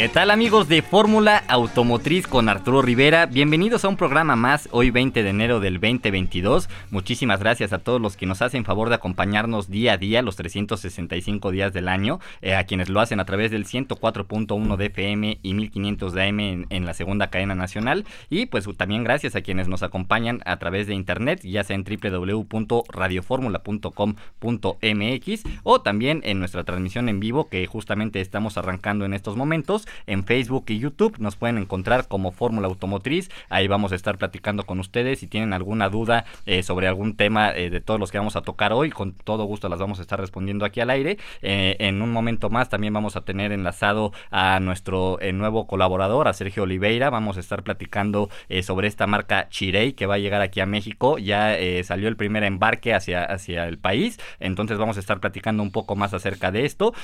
¿Qué tal amigos de Fórmula Automotriz con Arturo Rivera? Bienvenidos a un programa más hoy 20 de enero del 2022. Muchísimas gracias a todos los que nos hacen favor de acompañarnos día a día los 365 días del año, eh, a quienes lo hacen a través del 104.1 de FM y 1500 de AM en, la segunda cadena nacional y pues también gracias a quienes nos acompañan a través de internet, ya sea en www.radioformula.com.mx o también en nuestra transmisión en vivo que justamente estamos arrancando en estos momentos en Facebook y YouTube. Nos pueden encontrar como Fórmula Automotriz. Ahí vamos a estar platicando con ustedes. Si tienen alguna duda eh, sobre algún tema eh, de todos los que vamos a tocar hoy, con todo gusto las vamos a estar respondiendo aquí al aire. Eh, en un momento más también vamos a tener enlazado a nuestro nuevo colaborador, a Sergio Oliveira. Vamos a estar platicando sobre esta marca Chirey que va a llegar aquí a México. Ya salió el primer embarque hacia, hacia el país. Entonces vamos a estar platicando un poco más acerca de esto.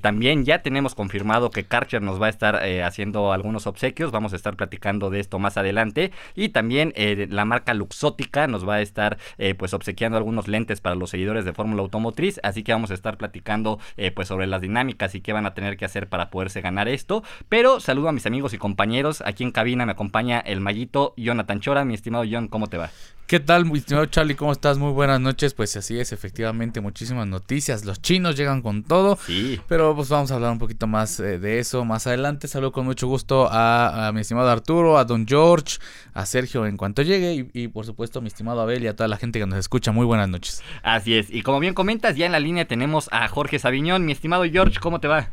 también ya tenemos confirmado que Karcher nos va a estar eh, haciendo algunos obsequios, vamos a estar platicando de esto más adelante y también eh, la marca Luxótica nos va a estar eh, pues obsequiando algunos lentes para los seguidores de Fórmula Automotriz, así que vamos a estar platicando pues sobre las dinámicas y qué van a tener que hacer para poderse ganar esto, pero saludo a mis amigos y compañeros, aquí en cabina me acompaña el mallito Jonathan Chora, mi estimado John, ¿cómo te va? ¿Qué tal, mi estimado Charlie? ¿Cómo estás? Muy buenas noches. Pues así es, efectivamente, muchísimas noticias. Los chinos llegan con todo. Sí. Pero pues vamos a hablar un poquito más de eso más adelante. Saludo con mucho gusto a, mi estimado Arturo, a Don George, a Sergio en cuanto llegue y, por supuesto a mi estimado Abel y a toda la gente que nos escucha. Muy buenas noches. Así es. Y como bien comentas, ya en la línea tenemos a Jorge Sabiñón. Mi estimado George, ¿cómo te va?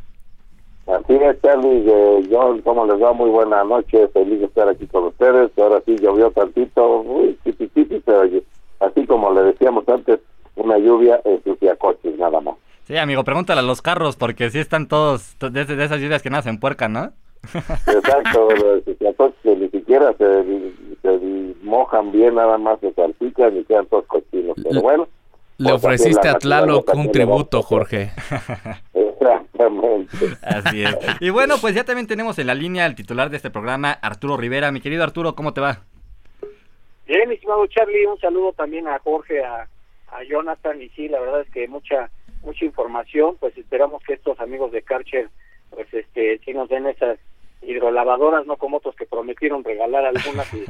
Así es, Charlie, eh, John, ¿cómo les va? Muy buena noche, feliz de estar aquí con ustedes. Ahora sí llovió tantito, uy, pero así como le decíamos antes, una lluvia ensucia coches, nada más. Sí, amigo, pregúntale a los carros, porque sí están todos, desde de esas lluvias que nacen puerca, ¿no? Exacto, los coches que ni siquiera se, mojan bien, nada más se salpican y quedan todos cochinos, pero bueno. Le ofreciste a Tlaloc un tributo, Jorge. Así es. Y bueno, pues ya también tenemos en la línea al titular de este programa, Arturo Rivera. Mi querido Arturo, ¿cómo te va? Bien, estimado Charlie, un saludo también a Jorge, a, Jonathan, y sí, la verdad es que mucha mucha información, pues esperamos que estos amigos de Karcher, pues este, sí nos den esas hidrolavadoras, no como otros que prometieron regalar algunas, y,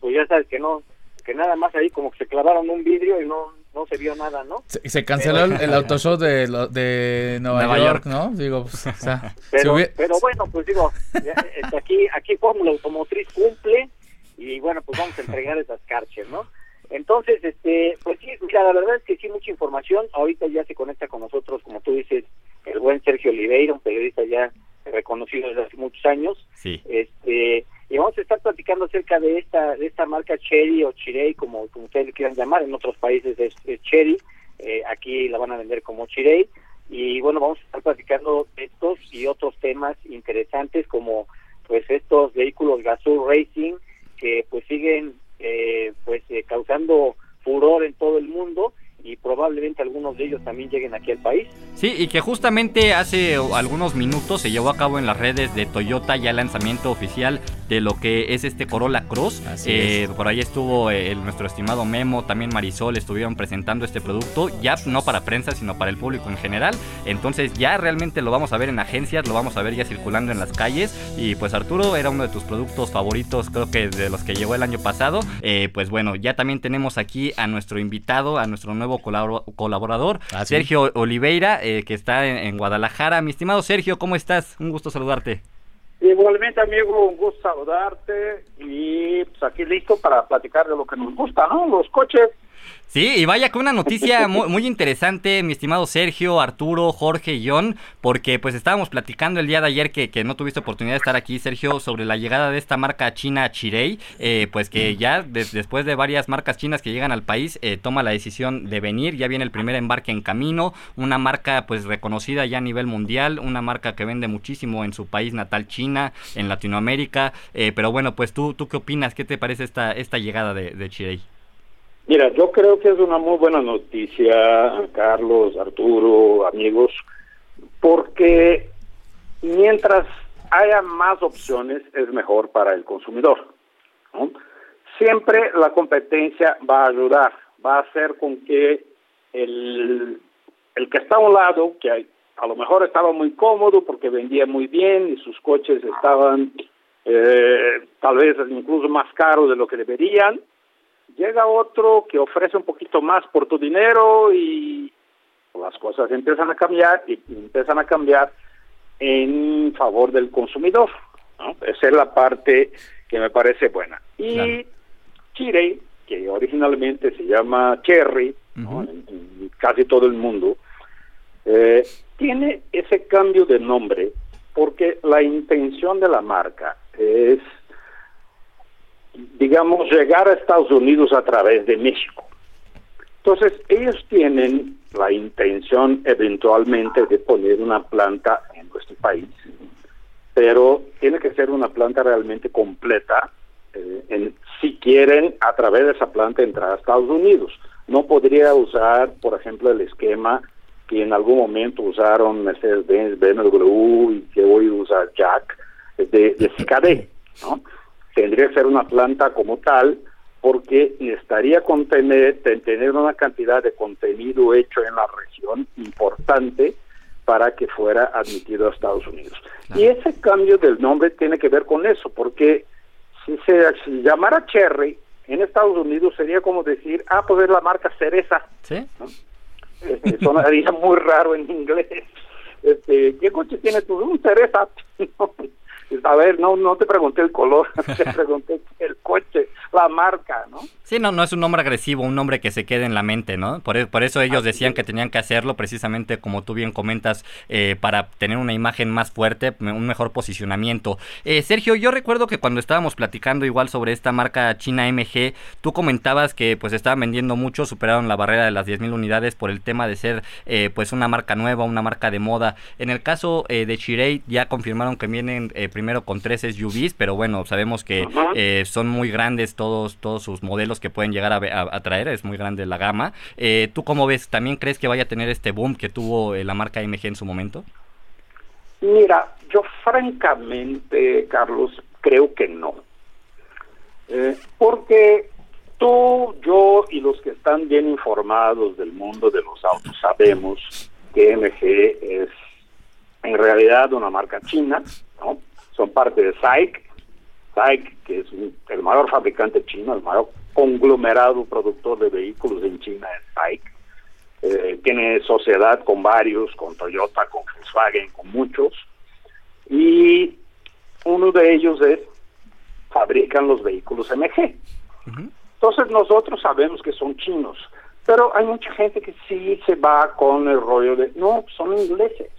pues ya sabes que no, que nada más ahí como que se clavaron un vidrio y no no se vio nada, ¿no? Se, se canceló el, el autoshow de, de Nueva, York, ¿no? Digo, pues, o sea, pero, pero bueno, pues digo, este, aquí aquí Fórmula Automotriz cumple y bueno, pues vamos a entregar esas carches, ¿no? Entonces, este, pues sí, mira, la verdad es que sí, mucha información. Ahorita ya se conecta con nosotros, como tú dices, el buen Sergio Oliveira, un periodista ya reconocido desde hace muchos años. Sí. Este, y vamos a estar platicando acerca de esta de esta marca Cherry o Chirey, como, como ustedes quieran llamar, en otros países es, Cherry, eh, aquí la van a vender como Chirey, y bueno, vamos a estar platicando de estos y otros temas interesantes como pues estos vehículos Gazoo Racing que pues siguen eh, pues eh, causando furor en todo el mundo y probablemente algunos de ellos también lleguen aquí al país. Sí, y que justamente hace algunos minutos se llevó a cabo en las redes de Toyota ya el lanzamiento oficial de lo que es este Corolla Cross. Eh, por ahí estuvo eh, nuestro estimado Memo, también Marisol estuvieron presentando este producto, ya no para prensa, sino para el público en general. Entonces ya realmente lo vamos a ver en agencias, lo vamos a ver ya circulando en las calles. Y pues Arturo era uno de tus productos favoritos, creo que de los que llegó el año pasado. Eh, pues bueno, ya también tenemos aquí a nuestro invitado, a nuestro nuevo colaborador, ah, Sergio Oliveira, eh, que está en, Guadalajara. Mi estimado Sergio, ¿cómo estás? Un gusto saludarte. Igualmente, amigo, un gusto saludarte y pues aquí listo para platicar de lo que nos gusta, ¿no? Los coches. Sí, y vaya con una noticia muy, interesante, mi estimado Sergio, Arturo, Jorge y John, porque pues estábamos platicando el día de ayer que, que no tuviste oportunidad de estar aquí, Sergio, sobre la llegada de esta marca china Chirei, eh, pues que ya después de varias marcas chinas que llegan al país, eh, toma la decisión de venir, ya viene el primer embarque en camino, una marca pues reconocida ya a nivel mundial, una marca que vende muchísimo en su país natal China, en Latinoamérica, eh, pero bueno, pues tú, ¿tú qué opinas? ¿Qué te parece esta, esta llegada de, de Chirei? Mira, yo creo que es una muy buena noticia, Carlos, Arturo, amigos, porque mientras haya más opciones es mejor para el consumidor. Siempre la competencia va a ayudar, va a hacer con que el, el que está a un lado, que a lo mejor estaba muy cómodo porque vendía muy bien y sus coches estaban eh, tal vez incluso más caros de lo que deberían, llega otro que ofrece un poquito más por tu dinero y las cosas empiezan a cambiar y empiezan a cambiar en favor del consumidor. Esa es la parte que me parece buena. Y Chile, que originalmente se llama Cherry, en, casi todo el mundo, eh, tiene ese cambio de nombre porque la intención de la marca es, digamos, llegar a Estados Unidos a través de México. Entonces, ellos tienen la intención eventualmente de poner una planta en nuestro país, pero tiene que ser una planta realmente completa eh, si quieren a través de esa planta entrar a Estados Unidos. No podría usar, por ejemplo, el esquema que en algún momento usaron Mercedes-Benz, BMW y que hoy usa Jack de, de CKD, ¿no? Tendría que ser una planta como tal porque necesitaría contener, tener una cantidad de contenido hecho en la región importante para que fuera admitido a Estados Unidos. Y ese cambio del nombre tiene que ver con eso, porque si se llamara Cherry en Estados Unidos sería como decir, ah, pues es la marca cereza. ¿Sí? Este, sonaría muy raro en inglés. Este, ¿Qué coche tiene tu? Un cereza. A ver, no, no te pregunté el color, te pregunté el coche, la marca, ¿no? Sí, no, no es un nombre agresivo, un nombre que se quede en la mente, ¿no? Por, e, por eso ellos decían que tenían que hacerlo precisamente, como tú bien comentas, eh, para tener una imagen más fuerte, un mejor posicionamiento. Eh, Sergio, yo recuerdo que cuando estábamos platicando igual sobre esta marca China MG, tú comentabas que pues estaban vendiendo mucho, superaron la barrera de las 10.000 unidades por el tema de ser eh, pues una marca nueva, una marca de moda. En el caso de Chirei ya confirmaron que vienen primero con tres SUVs, pero bueno, sabemos que eh, son muy grandes todos, todos sus modelos que pueden llegar a, traer, es muy grande la gama. Eh, ¿Tú cómo ves? ¿También crees que vaya a tener este boom que tuvo eh, la marca MG en su momento? Mira, yo francamente, Carlos, creo que no. porque tú, yo y los que están bien informados del mundo de los autos sabemos que MG es en realidad una marca china, ¿no? Son parte de SAIC, SAIC, que es el mayor fabricante chino, el mayor conglomerado productor de vehículos en China es SAIC. Eh, tiene sociedad con varios, con Toyota, con Volkswagen, con muchos. Y uno de ellos es, fabrican los vehículos MG. Entonces nosotros sabemos que son chinos, pero hay mucha gente que sí se va con el rollo de, no, son ingleses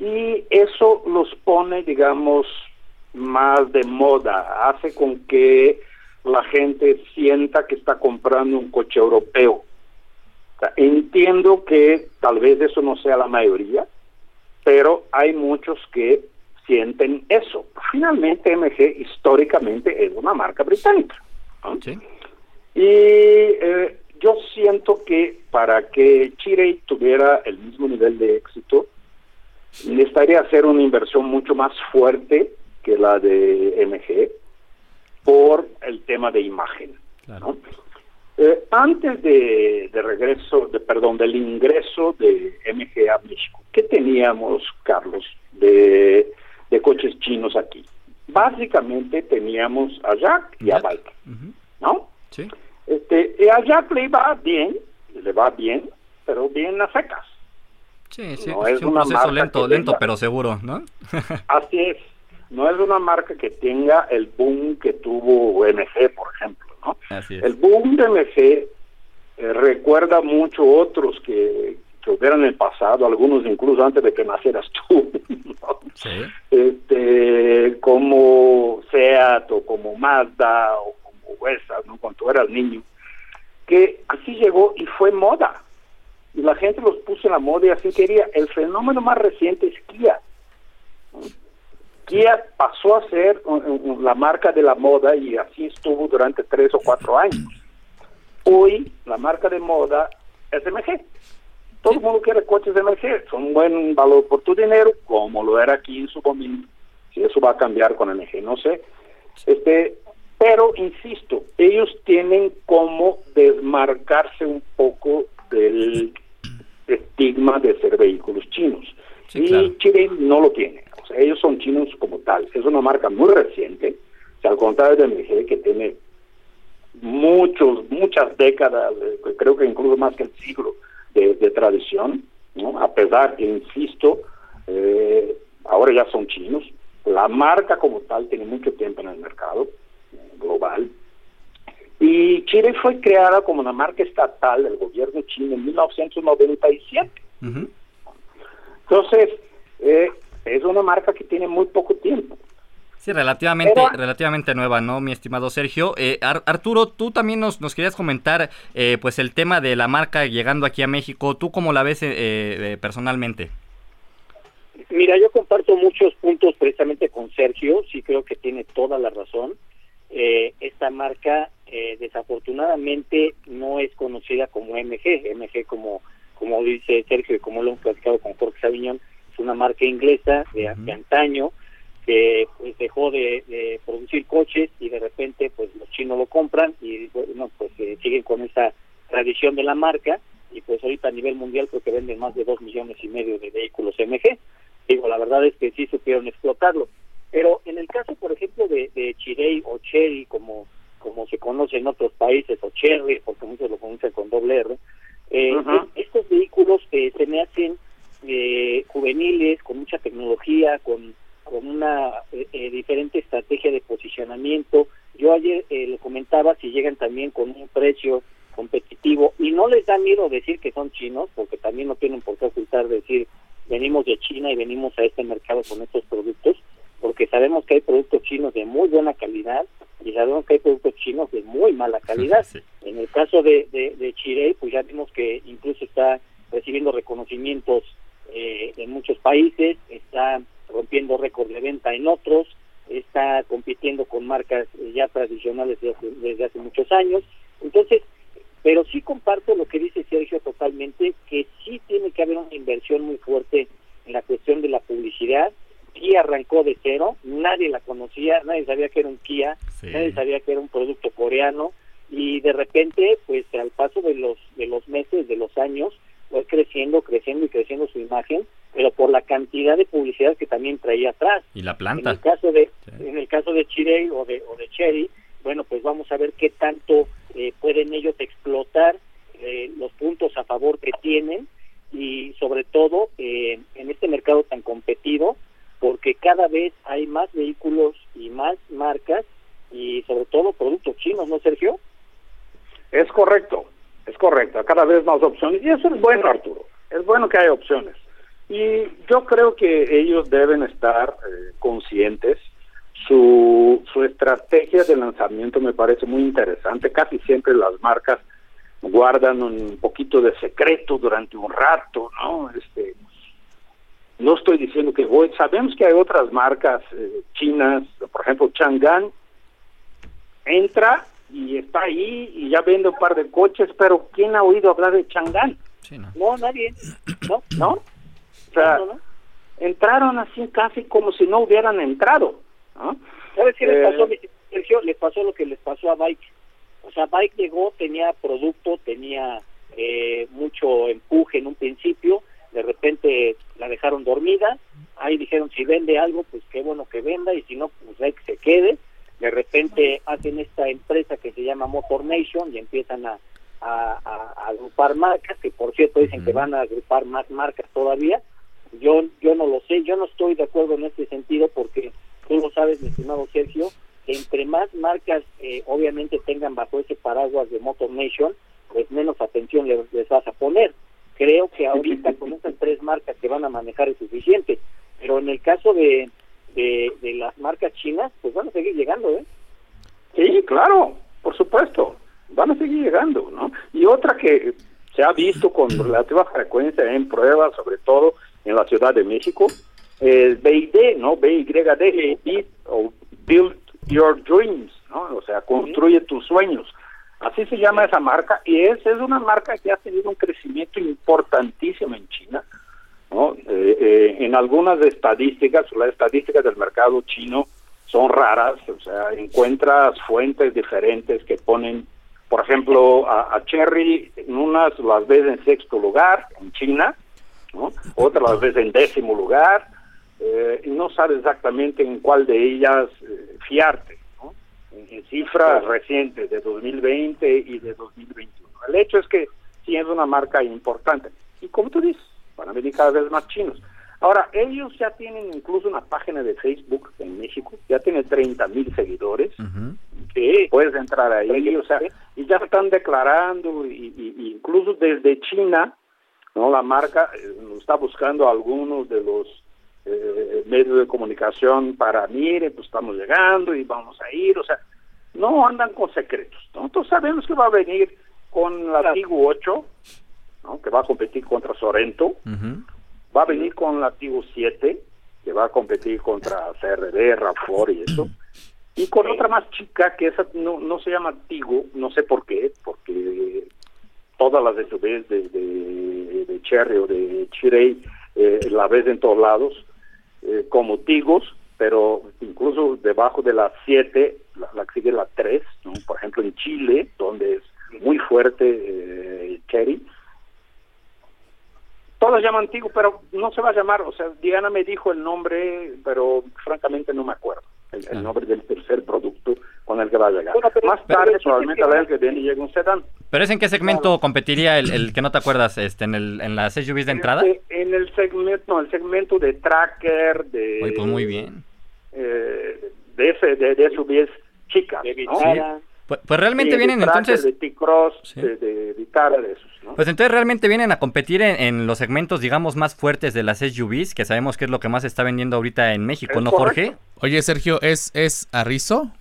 y eso los pone, digamos, más de moda, hace con que la gente sienta que está comprando un coche europeo. entiendo que tal vez eso no sea la mayoría, pero hay muchos que sienten eso. Finalmente MG históricamente es una marca británica. Y eh, yo siento que para que Chirey tuviera el mismo nivel de éxito, necesitaría hacer una inversión mucho más fuerte que la de MG por el tema de imagen. Eh, antes de, regreso, de, perdón, del ingreso de MG a México, ¿qué teníamos, Carlos, de, coches chinos aquí? Básicamente teníamos a Jack y a Bike, ¿no? Sí. Este, y a Jack le va bien, le va bien, pero bien a secas. Sí, sí, no es, un proceso lento, lento pero seguro, ¿no? así es. No es una marca que tenga el boom que tuvo MG, por ejemplo, ¿no? El boom de MG eh, recuerda mucho otros que, que hubieran en el pasado, algunos incluso antes de que nacieras tú, sí. este, como Seat o como Mazda o como Huesa, ¿no? cuando tú eras niño, que así llegó y fue moda y la gente los puso en la moda y así quería. El fenómeno más reciente es Kia. Kia pasó a ser la marca de la moda y así estuvo durante tres o cuatro años. hoy la marca de moda es MG. Todo el mundo quiere coches de MG, son un buen valor por tu dinero, como lo era aquí en su momento. Si eso va a cambiar con MG, no sé. Este, pero insisto, ellos tienen como desmarcarse un poco del estigma de ser vehículos chinos. y Chile no lo tiene. O sea, ellos son chinos como tal. Es una marca muy reciente, o sea, al contrario de MG, que tiene muchos, muchas décadas, eh, creo que incluso más que el siglo de, tradición, ¿no? a pesar que, insisto, eh, ahora ya son chinos. La marca como tal tiene mucho tiempo en el mercado global. Y Chile fue creada como una marca estatal del gobierno chino en 1997. Entonces, eh, es una marca que tiene muy poco tiempo. Sí, relativamente, relativamente nueva, ¿no, mi estimado Sergio? Eh, Arturo, tú también nos, nos querías comentar eh, pues el tema de la marca llegando aquí a México. ¿Tú cómo la ves eh, personalmente? Mira, yo comparto muchos puntos precisamente con Sergio, sí creo que tiene toda la razón. Esta marca desafortunadamente no es conocida como MG, MG como, como dice Sergio y como lo hemos platicado con Jorge Sabiñón, es una marca inglesa de, de antaño, que pues dejó de, producir coches y de repente pues los chinos lo compran y bueno pues eh, siguen con esa tradición de la marca y pues ahorita a nivel mundial creo que venden más de dos millones y medio de vehículos MG digo la verdad es que sí supieron explotarlo pero en el caso por ejemplo de, de Chirey o Cherry como como se conoce en otros países o Cherry porque muchos lo conocen con doble R eh, estos vehículos eh, se me hacen eh, juveniles con mucha tecnología con con una eh, eh, diferente estrategia de posicionamiento. Yo ayer eh, le comentaba si llegan también con un precio competitivo y no les da miedo decir que son chinos, porque también no tienen por qué ocultar decir venimos de China y venimos a este mercado con estos productos, porque sabemos que hay productos chinos de muy buena calidad y sabemos que hay productos chinos de muy mala calidad. En el caso de, de, de Chirey, pues ya vimos que incluso está recibiendo reconocimientos eh, en muchos países, está rompiendo récord de venta en otros, está compitiendo con marcas ya tradicionales desde hace, muchos años. Entonces, pero sí comparto lo que dice Sergio totalmente, que sí tiene que haber una inversión muy fuerte en la cuestión de la publicidad. Kia arrancó de cero, nadie la conocía, nadie sabía que era un Kia, nadie sabía que era un producto coreano y de repente, pues al paso de los de los meses, de los años, fue creciendo, creciendo y creciendo su imagen pero por la cantidad de publicidad que también traía atrás. Y la planta. En el caso de, en el caso de Chirey o de, o de Cherry, bueno, pues vamos a ver qué tanto eh, pueden ellos explotar eh, los puntos a favor que tienen y sobre todo eh, en este mercado tan competido, porque cada vez hay más vehículos y más marcas y sobre todo productos chinos, ¿no, Sergio? Es correcto, es correcto, cada vez más opciones y eso es bueno, Arturo, es bueno que haya opciones. Y yo creo que ellos deben estar eh, conscientes. Su, su estrategia de lanzamiento me parece muy interesante. Casi siempre las marcas guardan un poquito de secreto durante un rato, ¿no? Este, no estoy diciendo que voy, sabemos que hay otras marcas eh, chinas, por ejemplo, Chang'an entra y está ahí y ya vende un par de coches, pero ¿quién ha oído hablar de Chang'an? no. nadie. No, ¿no? O sea, entraron así casi como si no hubieran entrado. ¿Sabes qué les pasó, eh, Sergio? Les pasó lo que les pasó a Bike. O sea, Bike llegó, tenía producto, tenía eh, mucho empuje en un principio, de repente la dejaron dormida, ahí dijeron si vende algo, pues qué bueno que venda, y si no, pues hay que se quede. De repente hacen esta empresa que se llama Motor Nation y empiezan a, a, agrupar marcas, que por cierto dicen que van a agrupar más marcas todavía, yo, yo no lo sé, yo no estoy de acuerdo en este sentido porque tú lo sabes, mi estimado Sergio, que entre más marcas eh, obviamente tengan bajo ese paraguas de Motor Nation, pues menos atención les, les vas a poner. Creo que ahorita con estas tres marcas que van a manejar es suficiente, pero en el caso de, de, de las marcas chinas, pues van a seguir llegando, ¿eh? Sí, claro, por supuesto, van a seguir llegando, ¿no? Y otra que se ha visto con relativa frecuencia en pruebas, sobre todo en la Ciudad de México, es BID, ¿no? BYD, o Build Your Dreams, ¿no? O sea, construye tus sueños. Así se llama esa marca y es, es una marca que ha tenido un crecimiento importantísimo en China. ¿no? Eh, eh, en algunas estadísticas, las estadísticas del mercado chino son raras, o sea, encuentras fuentes diferentes que ponen, por ejemplo, a, Cherry, en unas las ves en sexto lugar en China, otras las ves en décimo lugar, eh, y no sabes exactamente en cuál de ellas fiarte en cifras recientes de 2020 y de 2021. El hecho es que sí es una marca importante. Y como tú dices, van a venir cada vez más chinos. Ahora, ellos ya tienen incluso una página de Facebook en México, ya tiene 30 mil seguidores, que puedes entrar ahí, o sea, y ya están declarando, y, incluso desde China, no la marca eh, está buscando algunos de los eh, medios de comunicación para, mire, pues estamos llegando y vamos a ir, o sea, no andan con secretos. Nosotros sabemos que va a venir con la Tigo 8, ¿no? que va a competir contra Sorento, va a venir con la Tigo 7, que va a competir contra CRD, RAFOR y eso, y con otra más chica que esa no, no se llama Tigo, no sé por qué, porque todas las de su vez de, de, Cherry o de Chirey eh, la ves en todos lados, eh, como Tigos, pero incluso debajo de las 7, la, que sigue la 3, por ejemplo en Chile, donde es muy fuerte eh, Cherry, todos llaman Tigo, pero no se va a llamar, o sea, Diana me dijo el nombre, pero francamente no me acuerdo el, nombre del tercer producto con el que va a llegar. Más tarde, probablemente a la vez que viene llegue un sedán. ¿Pero es en qué segmento competiría el, que no te acuerdas, este, en, el, en las SUVs de entrada? En, el segmento, no, el segmento de tracker, de... Oye, pues muy bien. Eh, de, ese, de, de SUVs chicas, ¿no? Pues, pues, realmente vienen entonces... De T-Cross, de, de, de esos, ¿no? Pues entonces realmente vienen a competir en, los segmentos, digamos, más fuertes de las SUVs, que sabemos que es lo que más se está vendiendo ahorita en México, ¿no, Jorge? Oye, Sergio, ¿es, es Arrizo?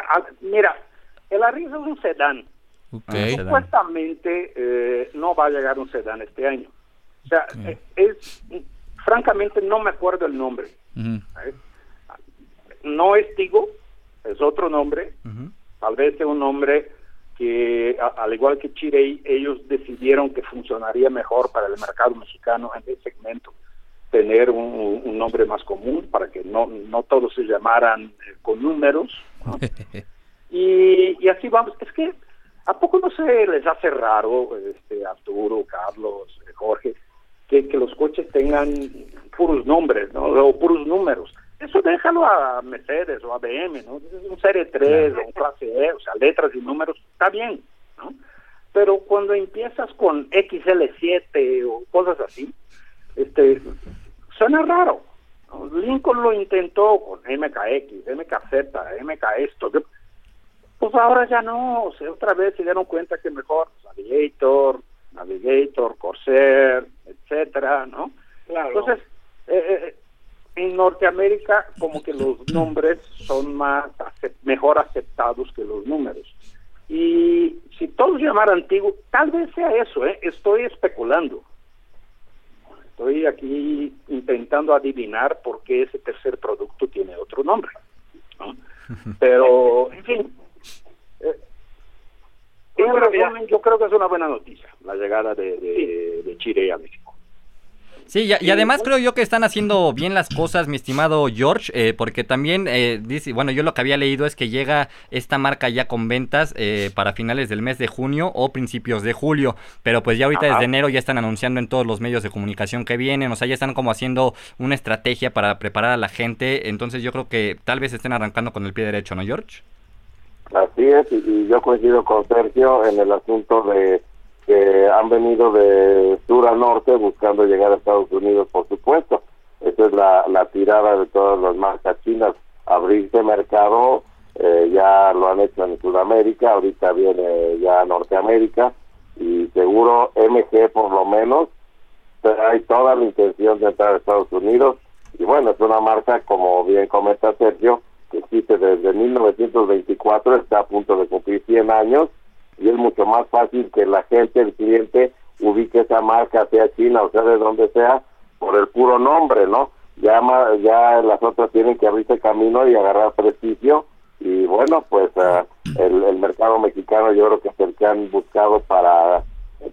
Ah, mira, el Arrizo es un sedán. Okay. Supuestamente eh, no va a llegar un sedán este año. O sea, eh, es, francamente no me acuerdo el nombre. No es Tigo, es otro nombre, tal vez sea un nombre que, al igual que Chirey, ellos decidieron que funcionaría mejor para el mercado mexicano en ese segmento tener un, nombre más común para que no, no todos se llamaran eh, con números. y, y así vamos. Es que, ¿a poco no se les hace raro, este, Arturo, Carlos, eh, Jorge, que, que los coches tengan puros nombres, ¿no? O puros números eso déjalo a Mercedes o a BM, ¿no? Un Serie 3 o un Clase E, o sea, letras y números, está bien, ¿no? Pero cuando empiezas con XL7 o cosas así, este, suena raro. Lincoln lo intentó con MKX, MKZ, MK esto, pues ahora ya no, o sea, otra vez se dieron cuenta que mejor Navigator, Navigator, Corsair, etcétera, ¿no? Claro. Entonces, eh, eh en Norteamérica como que los nombres son más mejor aceptados que los números. Y si todos llamaran antiguo, tal vez sea eso, ¿eh? estoy especulando. Estoy aquí intentando adivinar por qué ese tercer producto tiene otro nombre. Pero, en fin, eh, yo creo que es una buena noticia la llegada de, de, de Chile a México. Sí, y, además creo yo que están haciendo bien las cosas, mi estimado George, eh, porque también eh, dice, bueno, yo lo que había leído es que llega esta marca ya con ventas eh, para finales del mes de junio o principios de julio, pero pues ya ahorita desde enero ya están anunciando en todos los medios de comunicación que vienen, o sea, ya están como haciendo una estrategia para preparar a la gente, entonces yo creo que tal vez estén arrancando con el pie derecho, ¿no, George? Así es, y yo coincido con Sergio en el asunto de que han venido de sur a norte buscando llegar a Estados Unidos, por supuesto. Esa es la, tirada de todas las marcas chinas, abrirse mercado, eh, ya lo han hecho en Sudamérica, ahorita viene ya a Norteamérica y seguro MG por lo menos hay toda la intención de entrar a Estados Unidos y bueno, es una marca como bien comenta Sergio, que existe desde 1924, está a punto de cumplir 100 años y es mucho más fácil que la gente, el cliente, ubique esa marca, sea china o sea de donde sea, por el puro nombre, ¿no? Ya, ya las otras tienen que abrirse camino y agarrar prestigio y bueno, pues ah, el, el mercado mexicano yo creo que es el que han buscado para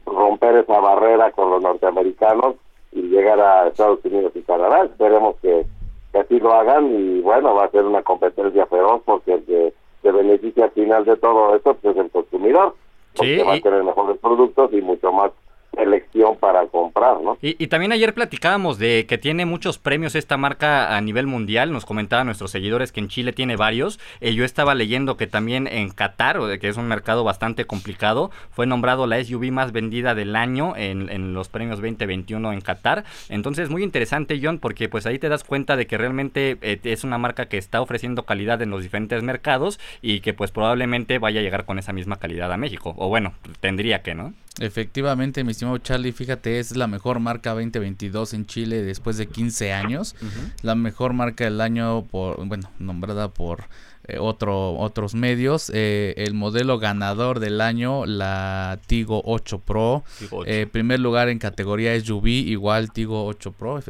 romper esa barrera con los norteamericanos y llegar a Estados Unidos y Canadá. Esperemos que, así lo hagan y bueno, va a ser una competencia feroz porque el que se beneficia al final de todo esto pues, es el consumidor, porque va a tener mejores productos y mucho más elección para comprar, ¿no? Y, también ayer platicábamos de que tiene muchos premios esta marca a nivel mundial, nos comentaban nuestros seguidores que en Chile tiene varios, eh, yo estaba leyendo que también en Qatar, que es un mercado bastante complicado, fue nombrado la SUV más vendida del año en, los premios 2021 en Qatar, entonces muy interesante John, porque pues ahí te das cuenta de que realmente eh, es una marca que está ofreciendo calidad en los diferentes mercados y que pues probablemente vaya a llegar con esa misma calidad a México, o bueno, tendría que, ¿no? Efectivamente, mi estimado Charlie, fíjate, es la mejor marca 2022 en Chile después de 15 años. La mejor marca del año, por bueno, nombrada por eh, otro, otros medios. Eh, el modelo ganador del año, la Tigo 8 Pro. Eh, primer lugar en categoría SUV, igual Tigo 8 Pro,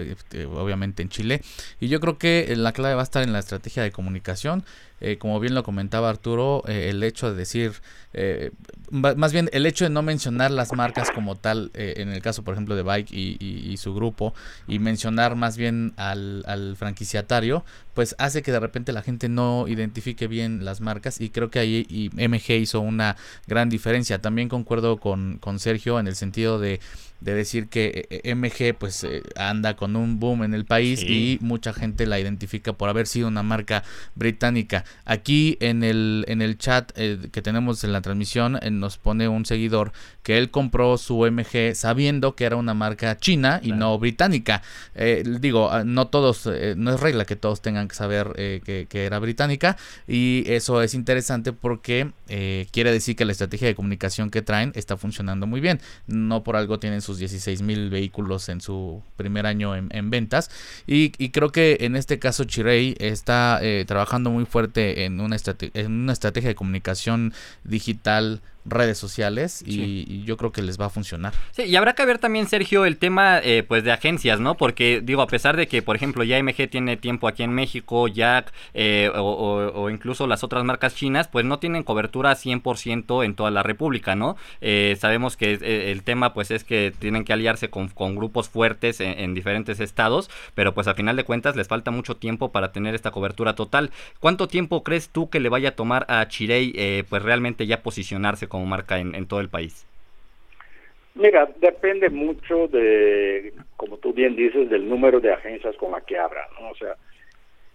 obviamente en Chile. Y yo creo que la clave va a estar en la estrategia de comunicación. Como bien lo comentaba Arturo, el hecho de decir, más bien el hecho de no mencionar las marcas como tal, en el caso por ejemplo de Bike y, su grupo, y mencionar más bien al, al franquiciatario, pues hace que de repente la gente no identifique bien las marcas y creo que ahí MG hizo una gran diferencia. También concuerdo con, con Sergio en el sentido de de decir que eh, MG pues eh, anda con un boom en el país y mucha gente la identifica por haber sido una marca británica. Aquí en el en el chat eh, que tenemos en la transmisión nos pone un seguidor que él compró su MG sabiendo que era una marca china y no británica. digo, ah, no todos, no es regla que todos tengan que saber que, que, era británica y eso es interesante porque quiere decir que la estrategia de comunicación que traen está funcionando muy bien. No por algo tienen sus 16 mil vehículos en su primer año en, ventas. Y, creo que en este caso Chirey está eh, trabajando muy fuerte en una, en una estrategia de comunicación digital redes sociales y, yo creo que les va a funcionar. Sí, y habrá que ver también, Sergio, el tema eh, pues de agencias, ¿no? Porque digo, a pesar de que, por ejemplo, ya MG tiene tiempo aquí en México, Jack eh, o, incluso las otras marcas chinas, pues no tienen cobertura 100% en toda la República, ¿no? Eh, sabemos que el tema pues es que tienen que aliarse con, grupos fuertes en, diferentes estados, pero pues a final de cuentas les falta mucho tiempo para tener esta cobertura total. ¿Cuánto tiempo crees tú que le vaya a tomar a Chirey pues realmente ya posicionarse como marca en, todo el país? Mira, depende mucho de, como tú bien dices, del número de agencias con la que abra, ¿no? O sea,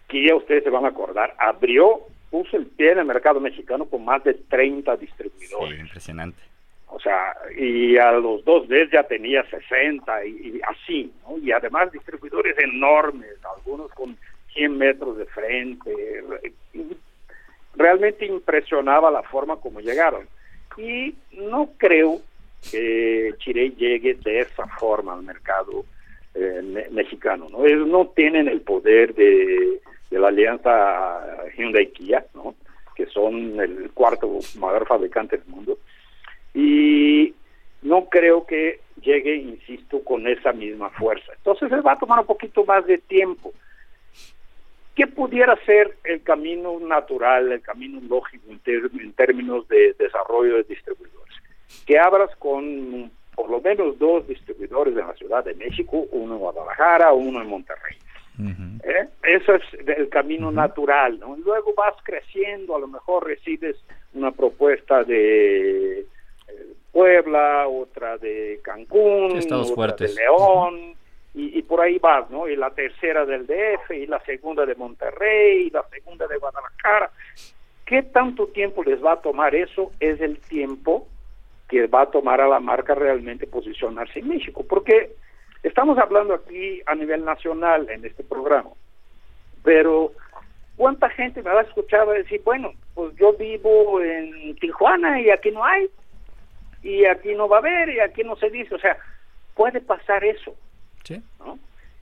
que ya ustedes se van a acordar, abrió, puso el pie en el mercado mexicano con más de 30 distribuidores. impresionante. O sea, y a los dos veces ya tenía 60 y, y, así, ¿no? Y además distribuidores enormes, algunos con 100 metros de frente. Realmente impresionaba la forma como llegaron y no creo que Chile llegue de esa forma al mercado eh, mexicano. ¿no? Ellos no tienen el poder de, la alianza Hyundai-Kia, ¿no? que son el cuarto mayor fabricante del mundo. Y no creo que llegue, insisto, con esa misma fuerza. Entonces va a tomar un poquito más de tiempo. ¿Qué pudiera ser el camino natural, el camino lógico en, términos de desarrollo de distribuidores? Que abras con por lo menos dos distribuidores en la Ciudad de México, uno en Guadalajara, uno en Monterrey. ¿Eh? Eso es el camino natural, ¿no? Luego vas creciendo, a lo mejor recibes una propuesta de eh, Puebla, otra de Cancún, otra de León, y, por ahí vas, ¿no? Y la tercera del DF, y la segunda de Monterrey, y la segunda de Guadalajara. ¿Qué tanto tiempo les va a tomar eso? Es el tiempo que va a tomar a la marca realmente posicionarse en México, porque estamos hablando aquí a nivel nacional en este programa, pero ¿cuánta gente me va a escuchar decir, bueno, pues yo vivo en Tijuana y aquí no hay, y aquí no va a haber, y aquí no se dice, o sea, puede pasar eso,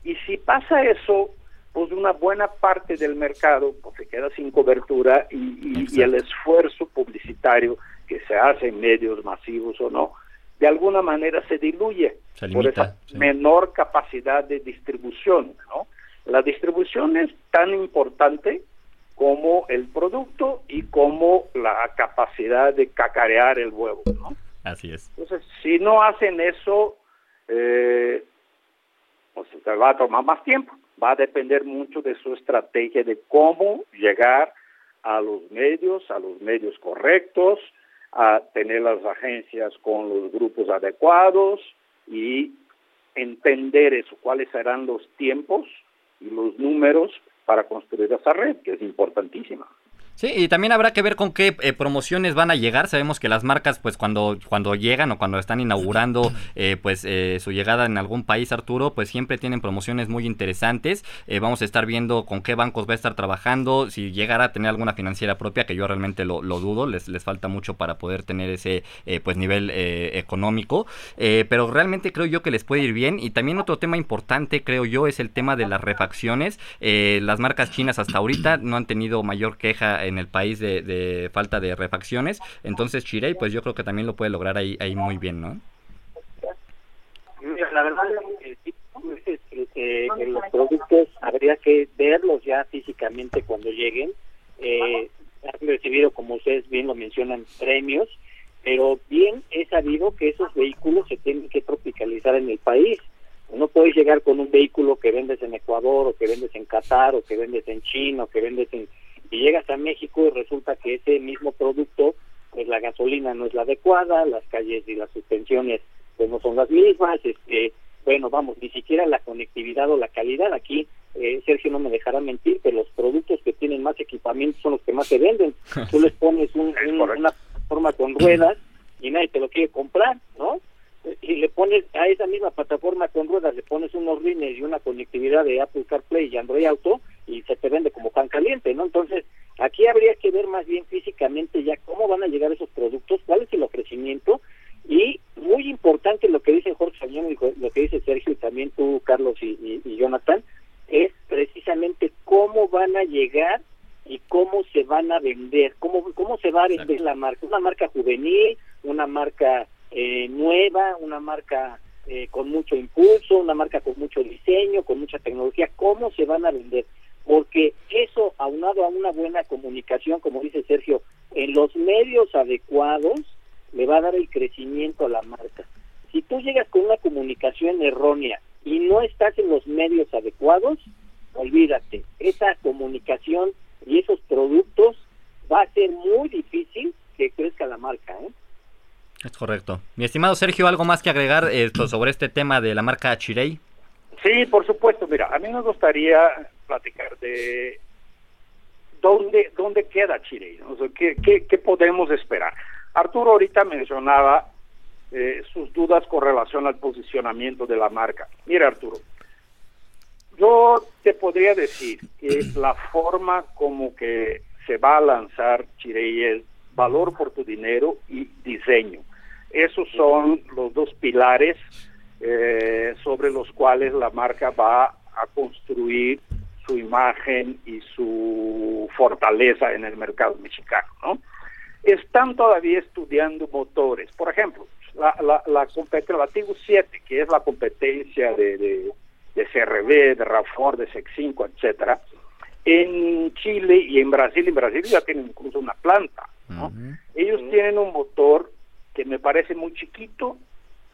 y si pasa eso, pues una buena parte del mercado pues, se queda sin cobertura y, el esfuerzo publicitario que se hace en medios masivos o no, de alguna manera se diluye por esa menor capacidad de distribución. ¿no? La distribución es tan importante como el producto y como la capacidad de cacarear el huevo, ¿no? Así es. Entonces, si no hacen eso, eh, pues se va a tomar más tiempo. Va a depender mucho de su estrategia de cómo llegar a los medios, a los medios correctos, a tener las agencias con los grupos adecuados y entender eso, cuáles serán los tiempos y los números para construir esa red, que es importantísima. Sí, y también habrá que ver con qué eh, promociones van a llegar. Sabemos que las marcas, pues cuando, cuando llegan o cuando están inaugurando eh, pues eh, su llegada en algún país, Arturo, pues siempre tienen promociones muy interesantes. vamos a estar viendo con qué bancos va a estar trabajando, si llegará a tener alguna financiera propia, que yo realmente lo, dudo, les, les falta mucho para poder tener ese pues nivel económico. pero realmente creo yo que les puede ir bien. Y también otro tema importante, creo yo, es el tema de las refacciones. las marcas chinas hasta ahorita no han tenido mayor queja en el país de, falta de refacciones. Entonces Chirey, pues yo creo que también lo puede lograr ahí, ahí muy bien, ¿no? la verdad es que, los productos habría que verlos ya físicamente cuando lleguen. Eh, han recibido, como ustedes bien lo mencionan, premios, pero bien he sabido que esos vehículos se tienen que tropicalizar en el país. No puedes llegar con un vehículo que vendes en Ecuador, o que vendes en Qatar, o que vendes en China, o que vendes en y llegas a México y resulta que ese mismo producto, pues la gasolina no es la adecuada, las calles y las suspensiones pues no son las mismas, este, bueno, vamos, ni siquiera la conectividad o la calidad. Aquí eh, Sergio no me dejará mentir que los productos que tienen más equipamiento son los que más se venden. Tú les pones un, una plataforma con ruedas y nadie te lo quiere comprar, ¿no? Y le pones a esa misma plataforma con ruedas, le pones unos rines y una conectividad de Apple CarPlay y Android Auto y se te vende como pan caliente, ¿no? Entonces, aquí habría que ver más bien físicamente ya cómo van a llegar esos productos, cuál es el ofrecimiento y muy importante lo que dice Jorge Sañón y lo que dice Sergio y también tú, Carlos y, Jonathan, es precisamente cómo van a llegar y cómo se van a vender, cómo, cómo se va a vender la marca, una marca juvenil, una marca eh, nueva, una marca eh, con mucho impulso, una marca con mucho diseño, con mucha tecnología, cómo se van a vender porque eso, aunado a una buena comunicación, como dice Sergio, en los medios adecuados, le va a dar el crecimiento a la marca. Si tú llegas con una comunicación errónea y no estás en los medios adecuados, olvídate, esa comunicación y esos productos va a ser muy difícil que crezca la marca. ¿eh? Es correcto. Mi estimado Sergio, ¿algo más que agregar esto, sobre este tema de la marca Chirey? Sí, por supuesto. Mira, a mí me gustaría platicar de dónde, dónde queda Chile, ¿qué, qué, podemos esperar. Arturo ahorita mencionaba eh, sus dudas con relación al posicionamiento de la marca. Mira, Arturo, yo te podría decir que la forma como que se va a lanzar Chirey es valor por tu dinero y diseño. Esos son los dos pilares eh, sobre los cuales la marca va a construir su imagen y su fortaleza en el mercado mexicano, ¿no? Están todavía estudiando motores. Por ejemplo, la, la, la, la TIGU 7, que es la competencia de, de, de CRB, de RAFOR, de SEC5, etcétera, en Chile y en Brasil, en Brasil ya tienen incluso una planta, ¿no? Ellos tienen un motor que me parece muy chiquito,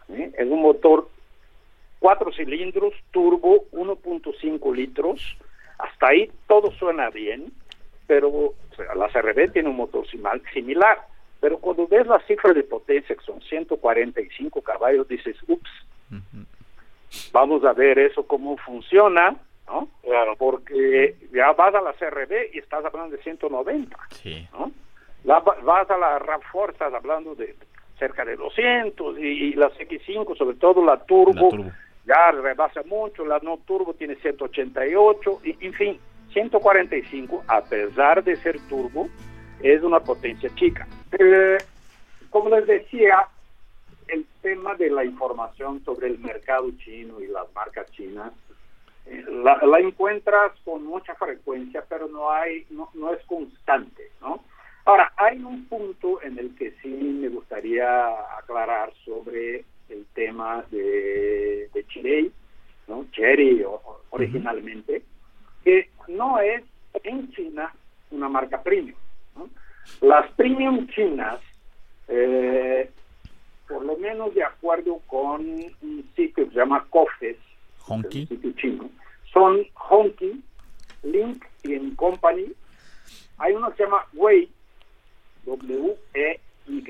¿eh? es un motor cuatro cilindros, turbo, 1.5 litros, hasta ahí todo suena bien, pero la CRB tiene un motor similar. Pero cuando ves la cifra de potencia, que son 145 caballos, dices, ups, vamos a ver eso cómo funciona, ¿no? Claro. Porque ya vas a la CRB y estás hablando de 190, sí. ¿no? vas a la RAV4, estás hablando de cerca de 200, y, la X5, sobre todo la turbo ya rebasa mucho, la no turbo tiene 188, y, en fin, 145, a pesar de ser turbo, es una potencia chica. Eh, como les decía, el tema de la información sobre el mercado chino y las marcas chinas, eh, la, encuentras con mucha frecuencia, pero no hay, no, no es constante, ¿no? Ahora, hay un punto en el que sí me gustaría aclarar sobre el tema de, de Chile, ¿no? Cherry originalmente, que no es en China una marca premium. Las premium chinas, eh, por lo menos de acuerdo con un sitio que se llama Cofes, Honky. sitio chino, son Honky, Link y Company. Hay uno que se llama Wei, W-E y.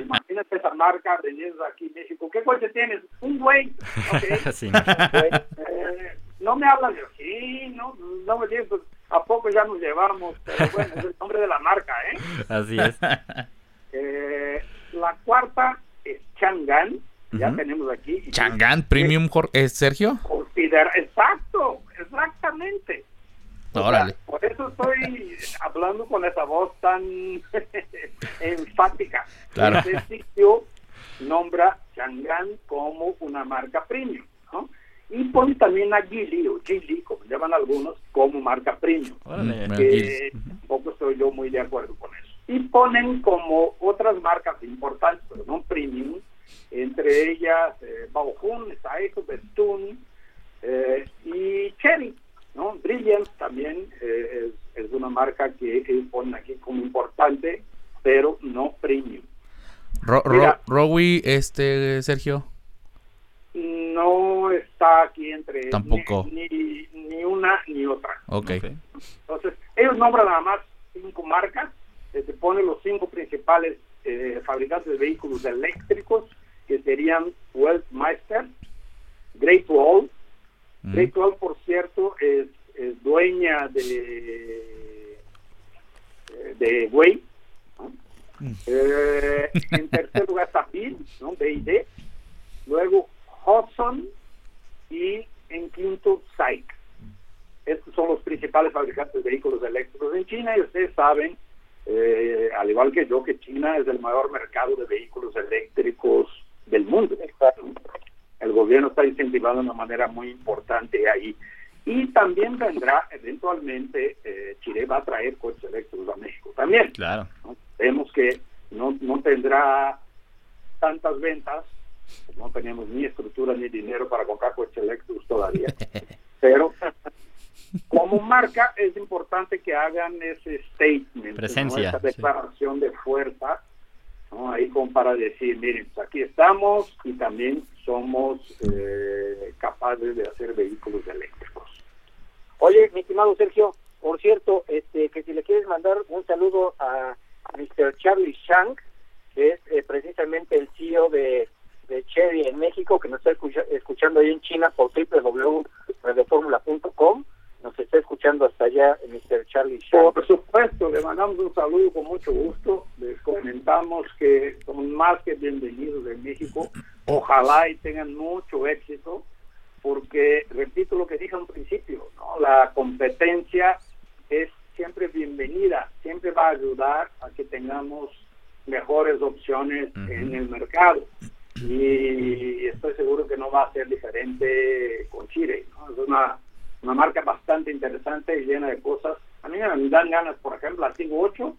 Imagínate esa marca vendiendo aquí en México. ¿Qué coche tienes? Un güey. Okay. Eh, no me hablas de aquí, no, no me dices, pues, ¿a poco ya nos llevamos? Pero bueno, es el nombre de la marca, ¿eh? Así es. Eh, la cuarta es Chang'an, ya tenemos aquí. Chang'an Premium, ¿es Sergio? Exacto, exactamente por eso estoy hablando con esa voz tan enfática. Claro. Este sitio nombra Chang'an como una marca premium, ¿no? Y pone también a Gili, o Gili, como llaman algunos, como marca premium. que tampoco estoy yo muy de acuerdo con eso. Y ponen como otras marcas importantes, pero no premium, entre ellas eh, Baojun, Saeco, Bestun eh, y Cherry. ¿No? Brilliant también eh, es, una marca que ponen aquí como importante, pero no premium. Ro, este, Sergio. No está aquí entre Tampoco. Ni, ni, una ni otra. Ok. Entonces, ellos nombran nada más cinco marcas, se ponen los cinco principales eh, fabricantes de vehículos eléctricos, que serían Weltmeister, Great Wall, Great por cierto, es, dueña de, de Way. Eh, en tercer lugar está Bill, ¿no? BID. Luego Hudson y en quinto SAIC. Estos son los principales fabricantes de vehículos eléctricos en China y ustedes saben, eh, al igual que yo, que China es el mayor mercado de vehículos eléctricos del mundo el gobierno está incentivando de una manera muy importante ahí. Y también vendrá, eventualmente, eh, Chile va a traer coches eléctricos a México también. Claro. Vemos que no, no tendrá tantas ventas, no tenemos ni estructura ni dinero para comprar coches eléctricos todavía, pero como marca es importante que hagan ese statement, Presencia, esa declaración de fuerza Ahí como para decir, miren, pues aquí estamos y también somos eh, capaces de hacer vehículos eléctricos. Oye, mi estimado Sergio, por cierto, este, que si le quieres mandar un saludo a, Mr. Charlie Shank, que es eh, precisamente el CEO de, de Cherry en México, que nos está escuchando ahí en China por www.redeformula.com nos está escuchando hasta allá, Mr. Charlie Shaw. Por supuesto, le mandamos un saludo con mucho gusto. Comentamos que son más que bienvenidos en México. Ojalá y tengan mucho éxito, porque repito lo que dije al principio, ¿no? la competencia es siempre bienvenida, siempre va a ayudar a que tengamos mejores opciones en el mercado. Y estoy seguro que no va a ser diferente con Chile. ¿no? Es una una marca bastante interesante y llena de cosas. A mí me dan ganas, por ejemplo, la Tigo 8,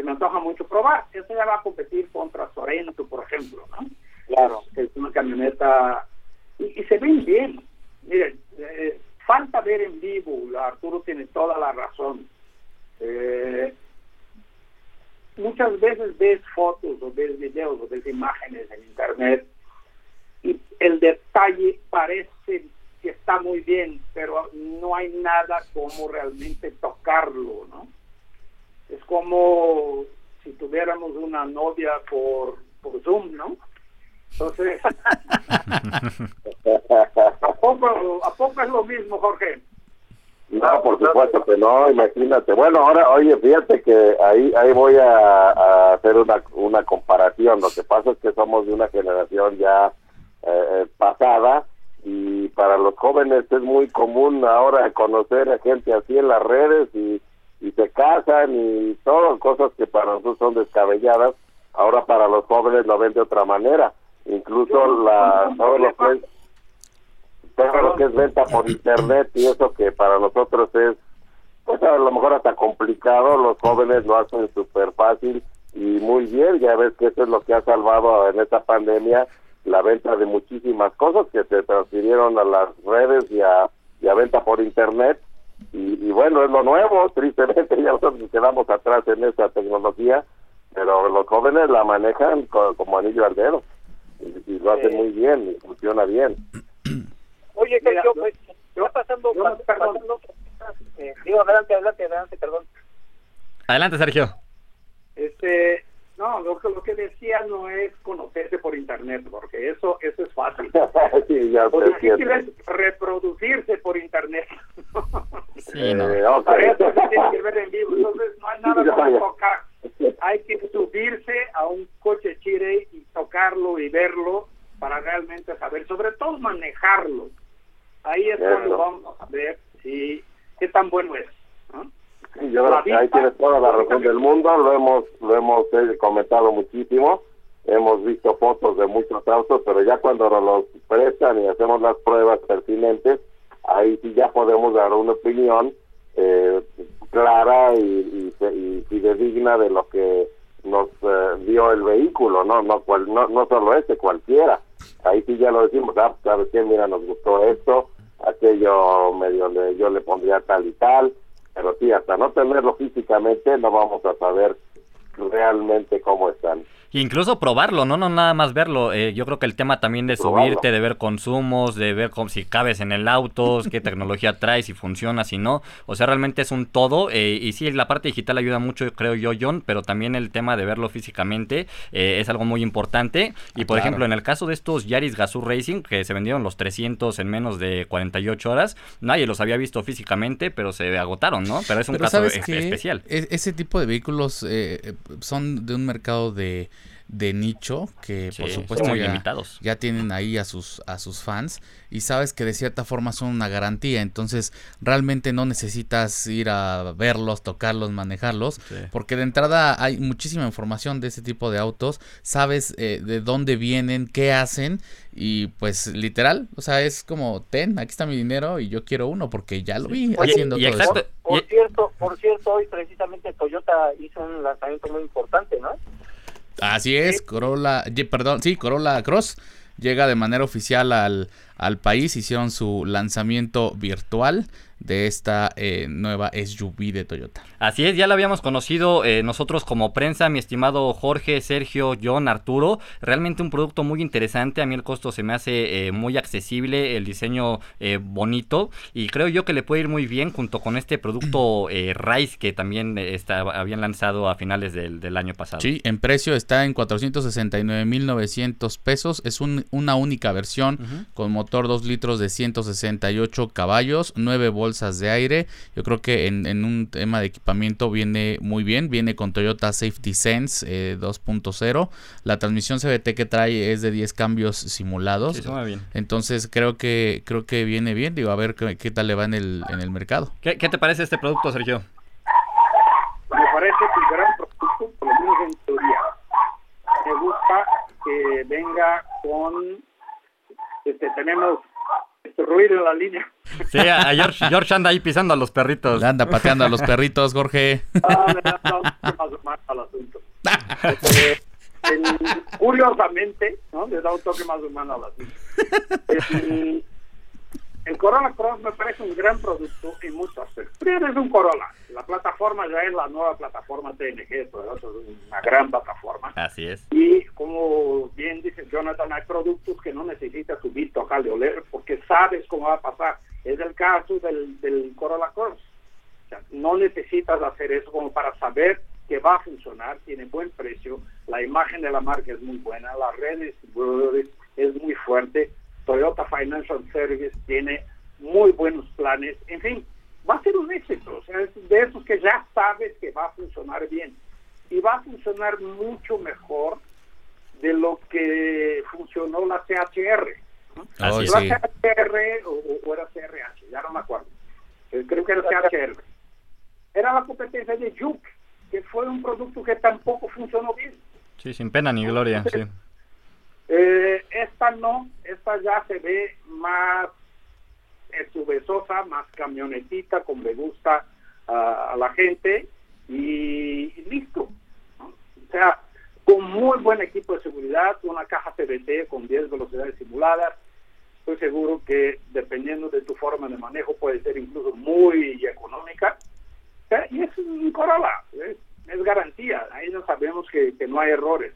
se me antoja mucho probar. Esa ya va a competir contra Sorento, por ejemplo, ¿no? Claro. Es una camioneta y, se ven bien. Miren, eh, falta ver en vivo, Arturo tiene toda la razón. Eh, muchas veces ves fotos o ves videos o ves imágenes en internet y el detalle parece que está muy bien, pero no hay nada como realmente tocarlo, ¿no? Es como si tuviéramos una novia por, por Zoom, ¿no? Entonces, ¿a poco, ¿a poco es lo mismo, Jorge? No, por supuesto que no, imagínate. Bueno, ahora, oye, fíjate que ahí ahí voy a, hacer una, una comparación. Lo que pasa es que somos de una generación ya eh, eh pasada y para los jóvenes es muy común ahora conocer a gente así en las redes y, y se casan y todas cosas que para nosotros son descabelladas, ahora para los jóvenes lo ven de otra manera. Incluso la todo lo que es todo lo que es venta por internet y eso que para nosotros es pues a lo mejor hasta complicado, los jóvenes lo hacen súper fácil y muy bien, ya ves que eso es lo que ha salvado en esta pandemia la venta de muchísimas cosas que se transfirieron a las redes y a, venta por internet y, bueno, es lo nuevo, tristemente ya nosotros quedamos atrás en esta tecnología, pero los jóvenes la manejan como anillo al dedo y, lo hacen muy bien y funciona bien. Oye, que yo, pues, va pasando, pasando eh, digo, adelante, adelante, adelante, perdón. Adelante, Sergio. Este, no, lo, lo que decía no es conocerse por internet, porque eso eso es fácil. sí, ya lo difícil es reproducirse por internet. sí, no. Eh, Para eso se tiene que ver en vivo, entonces no hay nada como tocar. Hay que subirse a un coche chile y tocarlo y verlo para realmente saber, sobre todo manejarlo. Ahí es cuando vamos a ver si qué tan bueno es. Sí, yo creo que ahí tienes toda la razón del mundo, lo hemos, lo hemos eh, comentado muchísimo, hemos visto fotos de muchos autos, pero ya cuando nos los prestan y hacemos las pruebas pertinentes, ahí sí ya podemos dar una opinión eh, clara y, y, y, digna de lo que nos eh, dio el vehículo, no no cual, no no solo este, cualquiera. Ahí sí ya lo decimos, ah, sabes qué, mira, nos gustó esto, aquello medio le, yo le pondría tal y tal, pero sí, hasta no tenerlo físicamente no vamos a saber realmente cómo están. Incluso probarlo, ¿no? No nada más verlo. Eh, yo creo que el tema también de subirte, de ver consumos, de ver cómo, si cabes en el auto, qué tecnología traes, si funciona, si no. O sea, realmente es un todo. Eh, y sí, la parte digital ayuda mucho, creo yo, John, pero también el tema de verlo físicamente eh, es algo muy importante. Y por ejemplo, en el caso de estos Yaris Gazoo Racing, que se vendieron los 300 en menos de 48 horas, nadie los había visto físicamente, pero se agotaron, ¿no? Pero es un caso especial. E-, ese tipo de vehículos son de un mercado de de nicho que por supuesto ya, ya, tienen ahí a sus a sus fans y sabes que de cierta forma son una garantía entonces realmente no necesitas ir a verlos tocarlos manejarlos porque de entrada hay muchísima información de ese tipo de autos sabes eh, de dónde vienen qué hacen y pues literal o sea es como ten aquí está mi dinero y yo quiero uno porque ya lo vi haciendo todo eso. por cierto por cierto hoy precisamente Toyota hizo un lanzamiento muy importante no Así es, Corolla, perdón, sí, Corolla Cross llega de manera oficial al, al país, hicieron su lanzamiento virtual de esta eh, nueva SUV de Toyota. Así es, ya la habíamos conocido eh, nosotros como prensa, mi estimado Jorge, Sergio, John, Arturo. Realmente un producto muy interesante. A mí el costo se me hace eh, muy accesible, el diseño bonito y creo yo que le puede ir muy bien junto con este producto Rise que también está, habían lanzado a finales del, año pasado. Sí, en precio está en 469.900 pesos. Es una única versión con motor 2 litros de 168 caballos, 9 bolsas de aire. Yo creo que en, en un tema de equipamiento viene muy bien, viene con Toyota Safety Sense 2.0. Eh, la transmisión CBT que trae es de 10 cambios simulados. Entonces creo que creo que viene bien, digo, a ver qué, tal le va en el, en el mercado. ¿Qué, te parece este producto, Sergio? Me parece que un gran producto, por lo menos en teoría. Me gusta que venga con este tenemos ruido en la línea. Sí, a George, George, anda ahí pisando a los perritos. anda pateando a los perritos, Jorge. Ah, al asunto. Este, curiosamente, ¿no? Le da un toque más humano al asunto. El Corolla Cross me parece un gran producto en muchos aspectos. Primero es un Corolla. La plataforma ya es la nueva plataforma TNG, es una gran plataforma. Así es. Y como bien dice Jonathan, hay productos que no necesitas subir, tocar oler, porque sabes cómo va a pasar. Es el caso del, del Corolla Cross. O sea, no necesitas hacer eso como para saber que va a funcionar, tiene buen precio, la imagen de la marca es muy buena, la red es muy fuerte, Toyota Financial Service tiene muy buenos planes, en fin, va a ser un éxito, o sea, es de esos que ya sabes que va a funcionar bien y va a funcionar mucho mejor de lo que funcionó la CHR. la CHR o, era CRH, ya no me acuerdo. Eh, creo que era CHR. Era la competencia de Juke, que fue un producto que tampoco funcionó bien. Sí, sin pena ni gloria, sí. Eh, esta no, esta ya se ve más subesosa, más camionetita, como le gusta a la gente y, listo. O sea, con muy buen equipo de seguridad, una caja CBT con 10 velocidades simuladas, estoy seguro que dependiendo de tu forma de manejo puede ser incluso muy económica. Y es un Corolla, es, garantía, ahí no sabemos que no hay errores.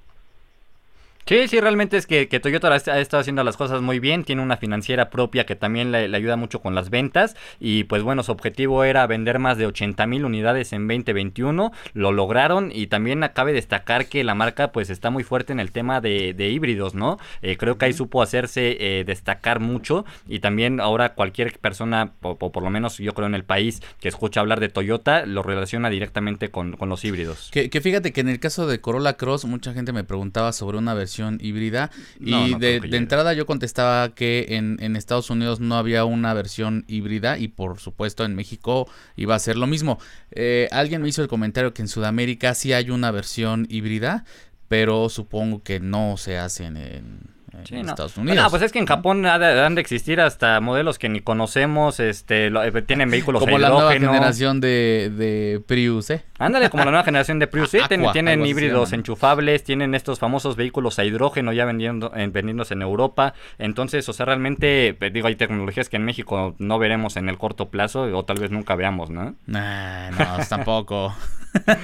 Sí, sí, realmente es que, Toyota ha estado haciendo las cosas muy bien, tiene una financiera propia que también le, ayuda mucho con las ventas. Y pues bueno, su objetivo era vender más de 80 mil unidades en 2021, lo lograron. Y también acabe destacar que la marca pues está muy fuerte en el tema de, híbridos, ¿no? Eh, creo que ahí supo hacerse eh, destacar mucho. Y también ahora cualquier persona, o, por lo menos yo creo en el país que escucha hablar de Toyota, lo relaciona directamente con, los híbridos. Que, que fíjate que en el caso de Corolla Cross mucha gente me preguntaba sobre una versión híbrida. y de, entrada yo contestaba que en, en, Estados Unidos no había una versión híbrida y por supuesto en México iba a ser lo mismo. Eh, alguien me hizo el comentario que en Sudamérica sí hay una versión híbrida, pero supongo que no se hacen en en Estados Unidos. No, pues es que en Japón han de existir hasta modelos que ni conocemos, este, eh, tienen vehículos Como la nueva generación de, de Prius, ¿eh? Ándale, como la nueva generación de Prius, sí, tienen, híbridos enchufables, tienen estos famosos vehículos a hidrógeno ya vendiendo, en, vendiéndose en Europa. Entonces, o sea, realmente, pues, digo, hay tecnologías que en México no veremos en el corto plazo o tal vez nunca veamos, ¿no? Nah, no, tampoco.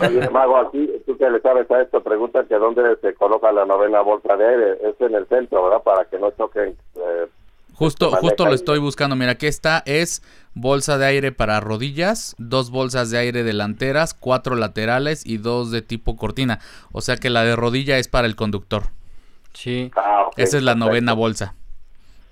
Oye, Mago, aquí, que le sabes a esto, pregunta que dónde se coloca la novena bolsa de aire. Es en el centro, ¿verdad? Para que no choquen. Eh, justo, justo lo estoy buscando. Mira, aquí está es bolsa de aire para rodillas, dos bolsas de aire delanteras, cuatro laterales y dos de tipo cortina. O sea que la de rodilla es para el conductor. Sí. Ah, Esa es la novena bolsa.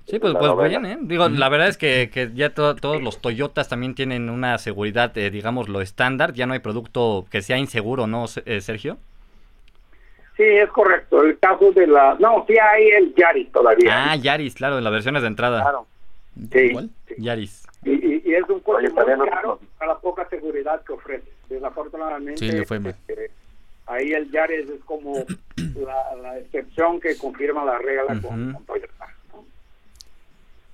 Sí, pues, pues bien, ¿eh? Digo, la verdad es que, que ya todos los Toyotas también tienen una seguridad, eh, digamos, lo estándar. Ya no hay producto que sea inseguro, ¿no, eh, Sergio? Sí, es correcto. El caso de la... No, sí hay el Yaris todavía. Ah, Yaris, claro, en las versiones de entrada. Claro. Sí. Yaris. Y, es un coche muy caro a la poca seguridad que ofrece. Desafortunadamente, sí, le fue mal. Este, ahí el Yaris es como la, excepción que confirma la regla con Toyota.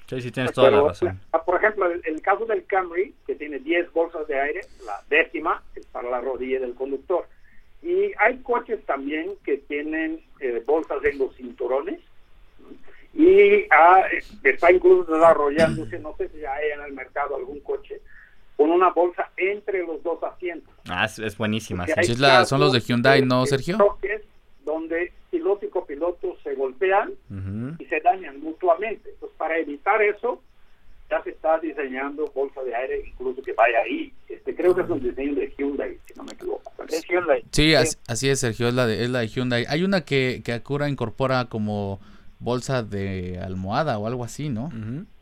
Sí, sí, tienes toda la razón. Por ejemplo, el, caso del Camry, que tiene 10 bolsas de aire, la décima es para la rodilla del conductor. Y hay coches también que tienen eh, bolsas en los cinturones. Y ah, está incluso desarrollándose, no sé si hay en el mercado algún coche, con una bolsa entre los dos asientos. Ah, es, buenísima. son los de Hyundai, ¿no, Sergio? Donde piloto y copiloto se golpean y se dañan mutuamente. Entonces, para evitar eso, ya se está diseñando bolsa de aire incluso que vaya ahí. Este creo que es un diseño de Hyundai, si no me equivoco. Es Hyundai. Sí, Así, es, Sergio, es la de, es la de Hyundai. Hay una que, que Acura incorpora como bolsa de almohada o algo así, ¿no?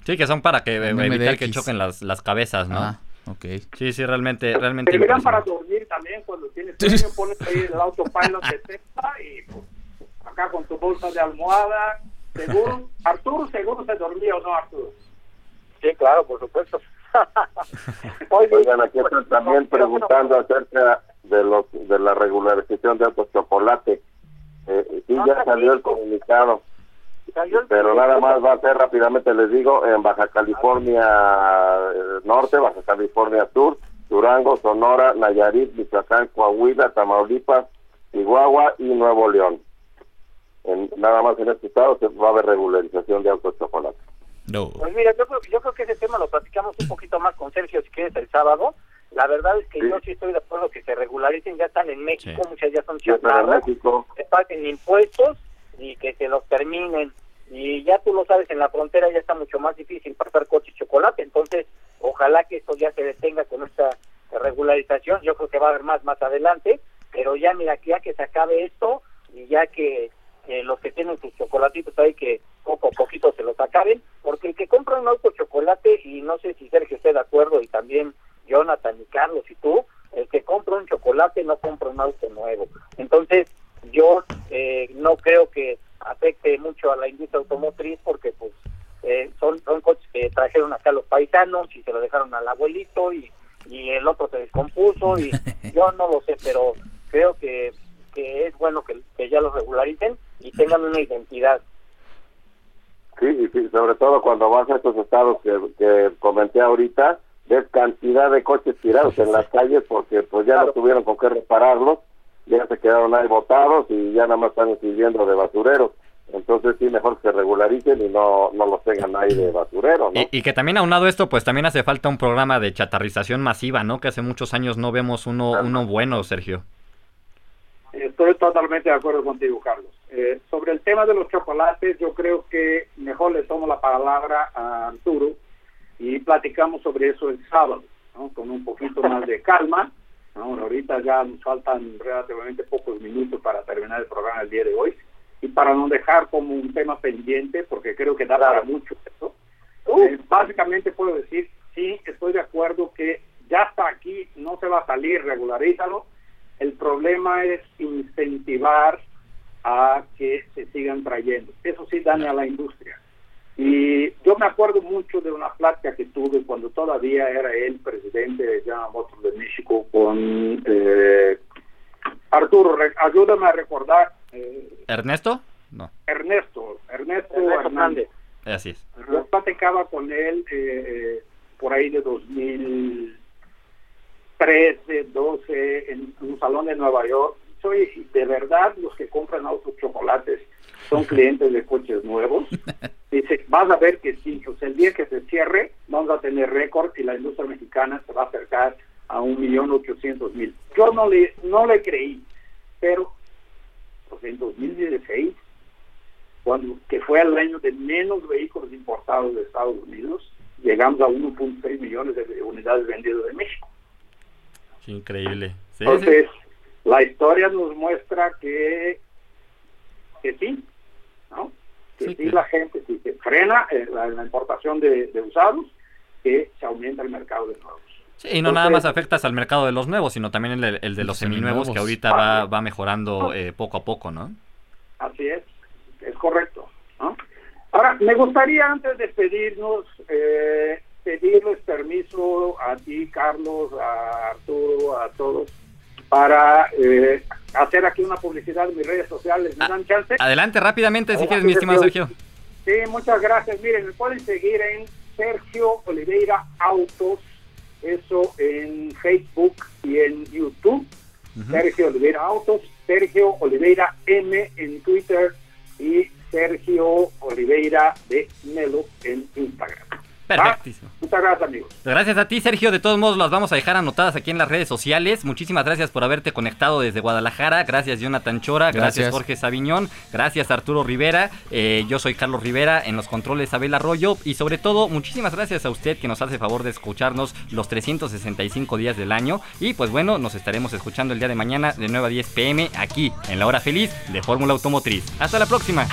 Sí, que son para que evitar que choquen las, las cabezas, ¿no? Ah, ok. Sí, sí, realmente, realmente. Te para dormir también cuando tienes sueño, pones ahí el autopilot de Tesla y pues, acá con tu bolsa de almohada. Seguro, Arturo, seguro se dormía o no, Arturo. Sí, claro, por supuesto. Oigan, aquí están también preguntando acerca de los de la regularización de autos chocolate. Eh, sí, ya salió el comunicado. Pero nada más va a ser rápidamente, les digo, en Baja California eh, Norte, Baja California Sur, Durango, Sonora, Nayarit, Michoacán, Coahuila, Tamaulipas, Chihuahua y Nuevo León nada más en este estado se va a haber regularización de autos chocolate. No. Pues mira, yo creo, yo creo que ese tema lo platicamos un poquito más con Sergio si quieres el sábado. La verdad es que yo sí estoy de acuerdo que se regularicen, ya están en México, muchas ya son ciudadanos, que paguen impuestos y que se los terminen. Y ya tú lo sabes, en la frontera ya está mucho más difícil pasar coche y chocolate, entonces ojalá que esto ya se detenga con esta regularización. Yo creo que va a haber más más adelante, pero ya mira, ya que se acabe esto y ya que los que tienen sus chocolatitos ahí que poco a poquito se los acaben, porque el que compra un auto chocolate, y no sé si Sergio esté de acuerdo, y también Jonathan y Carlos y tú, el que compra un chocolate no compra un auto nuevo. Entonces, yo eh, no creo que afecte mucho a la industria automotriz porque pues eh, son, son coches que trajeron acá los paisanos y se lo dejaron al abuelito y, y el otro se descompuso y yo no lo sé, pero creo que, que es bueno que, que ya los regularicen y tengan una identidad. Sí, sí, sobre todo cuando vas a estos estados que, que comenté ahorita, ves cantidad de coches tirados en las calles porque pues ya no tuvieron con qué repararlos, ya se quedaron ahí botados y ya nada más están sirviendo de basureros. Entonces sí, mejor se regularicen y no, no los tengan ahí de basurero, ¿no? Y, que también aunado esto, pues también hace falta un programa de chatarrización masiva, ¿no? Que hace muchos años no vemos uno, uno bueno, Sergio. Estoy totalmente de acuerdo contigo, Carlos. Eh, sobre el tema de los chocolates, yo creo que mejor le tomo la palabra a Arturo y platicamos sobre eso el sábado, ¿no? con un poquito más de calma. ¿no? Ahorita ya nos faltan relativamente pocos minutos para terminar el programa el día de hoy y para no dejar como un tema pendiente, porque creo que da para mucho eso, eh, básicamente puedo decir, sí, estoy de acuerdo que ya está aquí, no se va a salir, regularízalo. El problema es incentivar a que se sigan trayendo. Eso sí daña a la industria. Y yo me acuerdo mucho de una plática que tuve cuando todavía era el presidente de General Motors de México con eh, Arturo. Ayúdame a recordar eh, ¿Ernesto? No. Ernesto, Ernesto, Hernández. Así es. Yo platicaba con él eh, por ahí de 2013, 12, en un salón de Nueva York. Soy, de verdad, los que compran autos chocolates son clientes de coches nuevos. Dice, vas a ver que sí, o sea, el día que se cierre, vamos a tener récord y la industria mexicana se va a acercar a un millón ochocientos mil. Yo no le, no le creí, pero en 2016, cuando, que fue el año de menos vehículos importados de Estados Unidos, llegamos a 1.6 millones de unidades vendidas en México. Increíble. Entonces, la historia nos muestra que, que sí, ¿no? Que sí, la gente, si se frena eh, la, importación de, usados, que se aumenta el mercado de nuevos. Sí, y no nada más afectas al mercado de los nuevos, sino también el, el de los seminuevos, que ahorita va, va mejorando eh, poco a poco, ¿no? Así es, es correcto. Ahora, me gustaría antes de pedirnos, eh, pedirles permiso a ti, Carlos, a Arturo, a todos, para eh, hacer aquí una publicidad en mis redes sociales. ¿Me ah, dan chance? Adelante, rápidamente, si quieres, mi estimado Sergio. Sí, muchas gracias. Miren, me pueden seguir en Sergio Oliveira Autos eso en Facebook y en YouTube. Sergio Oliveira Autos, Sergio Oliveira M en Twitter y Sergio Oliveira de Melo en Instagram. Perfectísimo. Muchas gracias, amigos. Gracias a ti, Sergio. De todos modos, las vamos a dejar anotadas aquí en las redes sociales. Muchísimas gracias por haberte conectado desde Guadalajara. Gracias, Jonathan Chora. Gracias, Jorge Sabiñón. Gracias, Arturo Rivera. Eh, yo soy Carlos Rivera. En los controles, Abel Arroyo. Y sobre todo, muchísimas gracias a usted que nos hace favor de escucharnos los 365 días del año. Y pues bueno, nos estaremos escuchando el día de mañana de 9 a 10 pm aquí en la hora feliz de Fórmula Automotriz. Hasta la próxima.